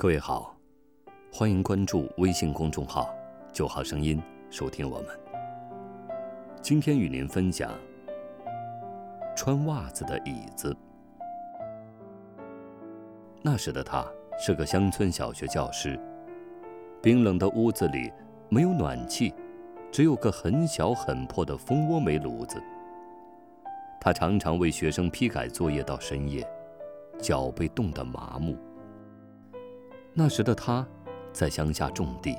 各位好，欢迎关注微信公众号“九号声音”，收听我们。今天与您分享穿袜子的椅子。那时的他是个乡村小学教师，冰冷的屋子里没有暖气，只有个很小很破的蜂窝煤炉子。他常常为学生批改作业到深夜，脚被冻得麻木。那时的他，在乡下种地，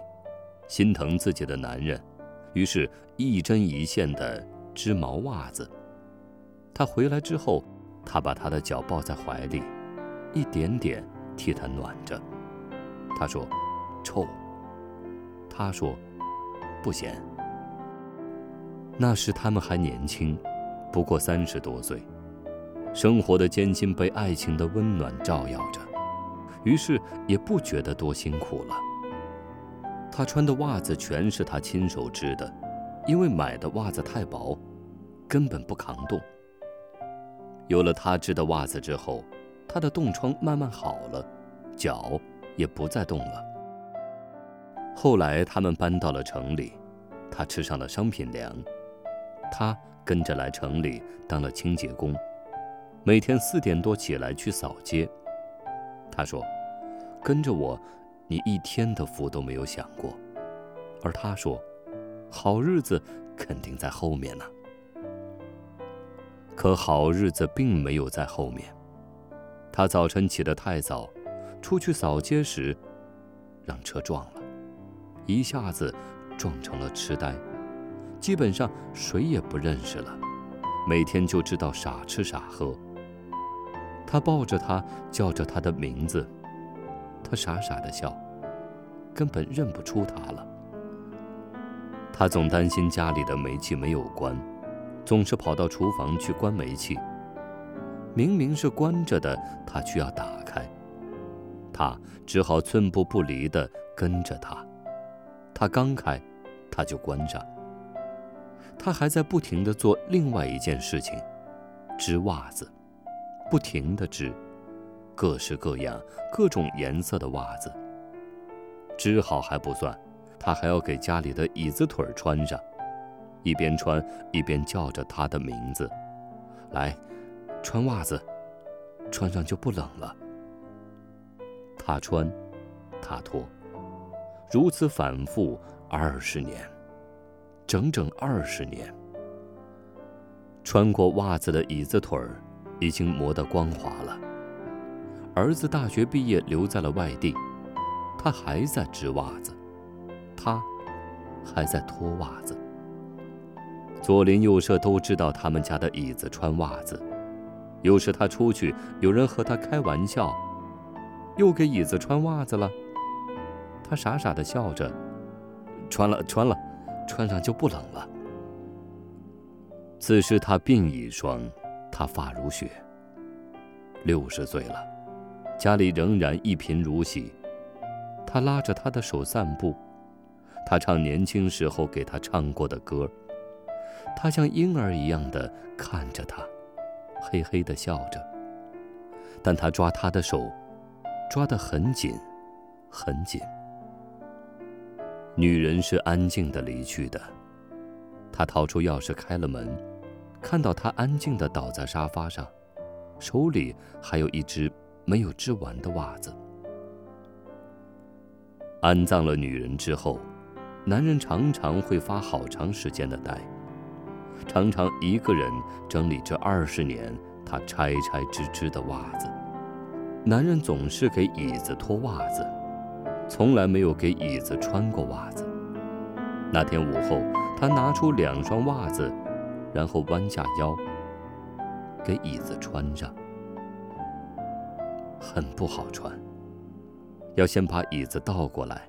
心疼自己的男人，于是一针一线的织毛袜子。他回来之后，他把他的脚抱在怀里，一点点替他暖着。他说：“臭。”他说：“不咸。”那时他们还年轻，不过三十多岁，生活的艰辛被爱情的温暖照耀着。于是也不觉得多辛苦了。他穿的袜子全是他亲手织的，因为买的袜子太薄，根本不抗冻。有了他织的袜子之后，他的冻疮慢慢好了，脚也不再冻了。后来他们搬到了城里，他吃上了商品粮，他跟着来城里当了清洁工，每天四点多起来去扫街。他说：“跟着我，你一天的福都没有享过。”而他说：“好日子肯定在后面呢。”可好日子并没有在后面。他早晨起得太早，出去扫街时，让车撞了，一下子撞成了痴呆，基本上谁也不认识了，每天就知道傻吃傻喝。他抱着他，叫着他的名字，他傻傻的笑，根本认不出他了。他总担心家里的煤气没有关，总是跑到厨房去关煤气。明明是关着的，他却要打开。他只好寸步不离地跟着他。他刚开，他就关上。他还在不停地做另外一件事情，织袜子。不停地织，各式各样、各种颜色的袜子。织好还不算，他还要给家里的椅子腿穿上，一边穿一边叫着他的名字：“来，穿袜子，穿上就不冷了。”他穿，他脱，如此反复二十年，整整二十年。穿过袜子的椅子腿儿。已经磨得光滑了。儿子大学毕业，留在了外地，他还在织袜子，他还在脱袜子。左邻右舍都知道他们家的椅子穿袜子。有时他出去，有人和他开玩笑：“又给椅子穿袜子了。”他傻傻的笑着：“穿了，穿了，穿上就不冷了。”此时他鬓已霜。他发如雪。六十岁了，家里仍然一贫如洗。他拉着他的手散步，他唱年轻时候给他唱过的歌。他像婴儿一样的看着他，嘿嘿的笑着。但他抓他的手，抓得很紧，很紧。女人是安静的离去的。他掏出钥匙开了门。看到他安静地倒在沙发上，手里还有一只没有织完的袜子。安葬了女人之后，男人常常会发好长时间的呆，常常一个人整理这二十年他拆拆织织的袜子。男人总是给椅子脱袜子，从来没有给椅子穿过袜子。那天午后，他拿出两双袜子。然后弯下腰，给椅子穿上，很不好穿。要先把椅子倒过来，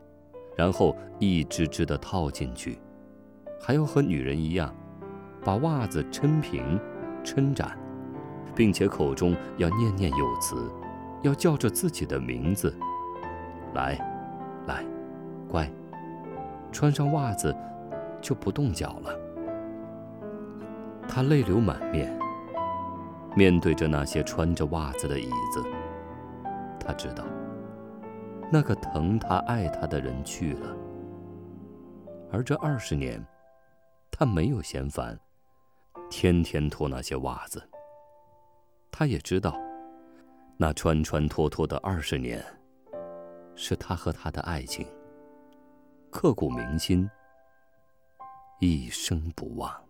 然后一只只的套进去，还要和女人一样，把袜子抻平、抻展，并且口中要念念有词，要叫着自己的名字：“来，来，乖，穿上袜子就不冻脚了。”他泪流满面，面对着那些穿着袜子的椅子，他知道，那个疼他爱他的人去了。而这二十年，他没有嫌烦，天天脱那些袜子。他也知道，那穿穿脱脱的二十年，是他和他的爱情，刻骨铭心，一生不忘。